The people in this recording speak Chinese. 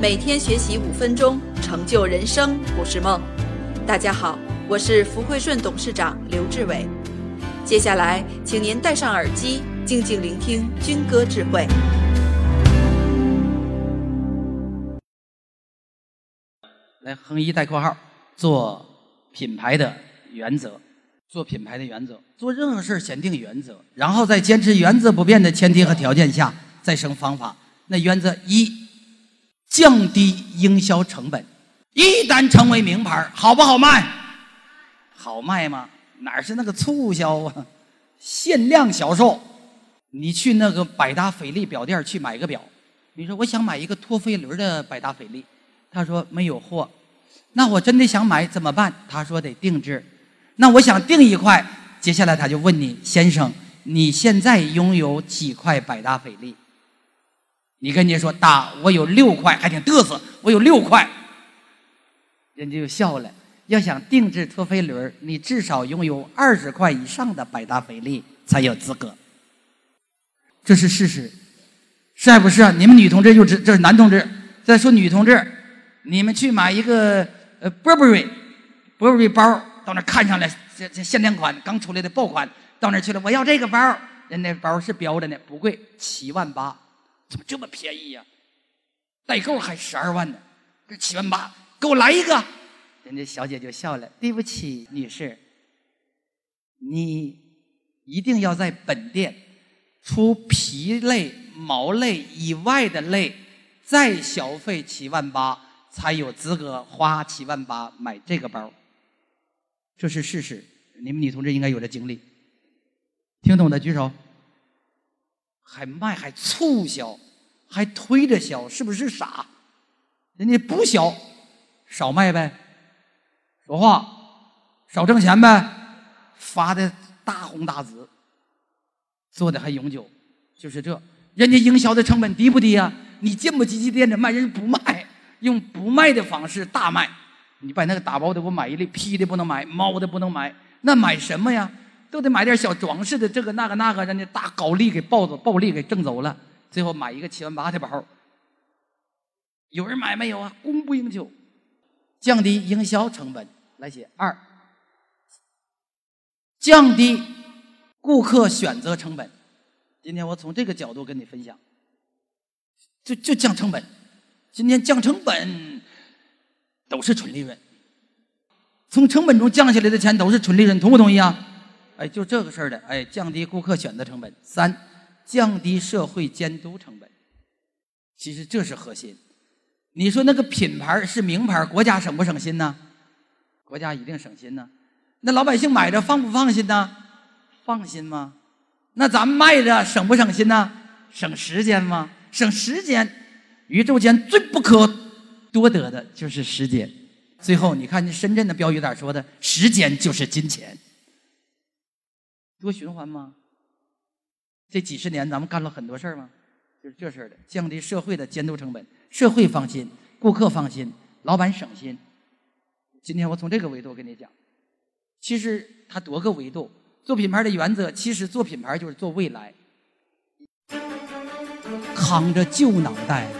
每天学习五分钟，成就人生不是梦。大家好，我是福汇顺董事长刘志伟。接下来，请您戴上耳机，静静聆听军歌智慧。来，横一带括号，做品牌的原则，做品牌的原则，做任何事儿先定原则，然后在坚持原则不变的前提和条件下再生方法。那原则一，降低营销成本。一旦成为名牌，好不好卖？好卖吗？哪是那个促销啊？限量销售。你去那个百达翡丽表店去买个表，你说我想买一个陀飞轮的百达翡丽。他说没有货，那我真的想买怎么办？他说得定制。那我想订一块，接下来他就问你，先生，你现在拥有几块百达翡丽？你跟人家说大，我有六块，还挺嘚瑟，我有六块，人家就笑了。要想定制陀飞轮，你至少拥有二十块以上的百达翡丽才有资格。这是事实，是还不是啊？你们女同志就知，这是男同志。再说女同志。你们去买一个呃，Burberry，Burberry 包，到那看上了，这这限量款刚出来的爆款，到那去了，我要这个包，人那包是标着呢，不贵，七万八，怎么这么便宜呀？代购还十二万呢，这七万八，给我来一个，人家小姐就笑了，对不起，女士，你一定要在本店除皮类、毛类以外的类，再消费七万八。才有资格花七万八买这个包，这是事实。你们女同志应该有这经历，听懂的举手。还卖还促销，还推着销，是不是傻？人家不销，少卖呗，说话少挣钱呗，发的大红大紫，做的还永久，就是这。人家营销的成本低不低呀？你见不积极店着卖，人家不卖。用不卖的方式大卖，你把那个打包的给我买一粒，批的不能买，猫的不能买，那买什么呀？都得买点小装饰的，这个那个那个，让那大高利给暴走，暴利给挣走了，最后买一个七万八的包，有人买没有啊？供不应求，降低营销成本，来写二，降低顾客选择成本。今天我从这个角度跟你分享，就就降成本。今天降成本都是纯利润，从成本中降下来的钱都是纯利润，同不同意啊？哎，就这个事儿的，哎，降低顾客选择成本。三，降低社会监督成本。其实这是核心。你说那个品牌是名牌，国家省不省心呢？国家一定省心呢。那老百姓买着放不放心呢？放心吗？那咱们卖着省不省心呢？省时间吗？省时间。宇宙间最不可多得的就是时间。最后，你看，你深圳的标语咋说的？时间就是金钱，多循环吗？这几十年咱们干了很多事儿吗？就是这事儿的，降低社会的监督成本，社会放心，顾客放心，老板省心。今天我从这个维度跟你讲，其实它多个维度，做品牌的原则，其实做品牌就是做未来。扛着旧脑袋。